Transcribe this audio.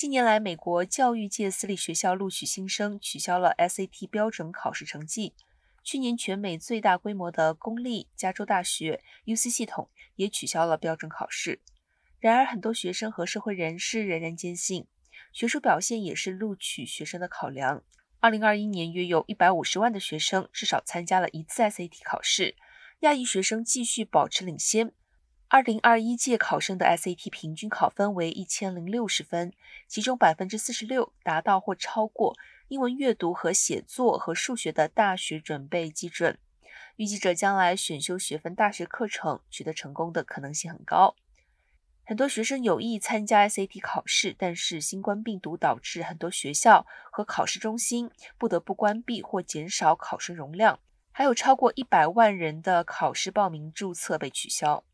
近年来，美国教育界私立学校录取新生取消了 SAT 标准考试成绩。去年，全美最大规模的公立加州大学 UC 系统也取消了标准考试。然而，很多学生和社会人士仍然坚信，学术表现也是录取学生的考量。二零二一年，约有一百五十万的学生至少参加了一次 SAT 考试，亚裔学生继续保持领先。二零二一届考生的 SAT 平均考分为一千零六十分，其中百分之四十六达到或超过英文阅读和写作和数学的大学准备基准。预计者将来选修学分大学课程取得成功的可能性很高。很多学生有意参加 SAT 考试，但是新冠病毒导致很多学校和考试中心不得不关闭或减少考生容量，还有超过一百万人的考试报名注册被取消。